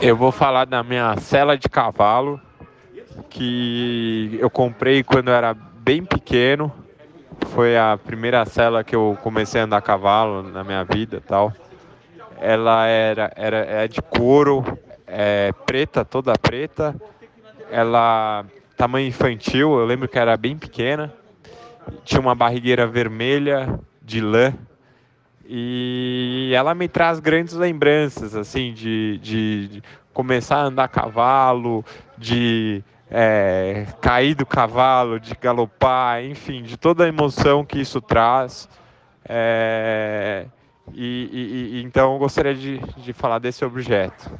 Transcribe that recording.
Eu vou falar da minha cela de cavalo, que eu comprei quando eu era bem pequeno. Foi a primeira cela que eu comecei a andar a cavalo na minha vida tal. Ela era, era é de couro, é preta, toda preta. Ela tamanho infantil, eu lembro que era bem pequena. Tinha uma barrigueira vermelha de lã e ela me traz grandes lembranças, assim, de, de, de começar a andar a cavalo, de é, cair do cavalo, de galopar, enfim, de toda a emoção que isso traz. É, e, e, e, então eu gostaria de, de falar desse objeto.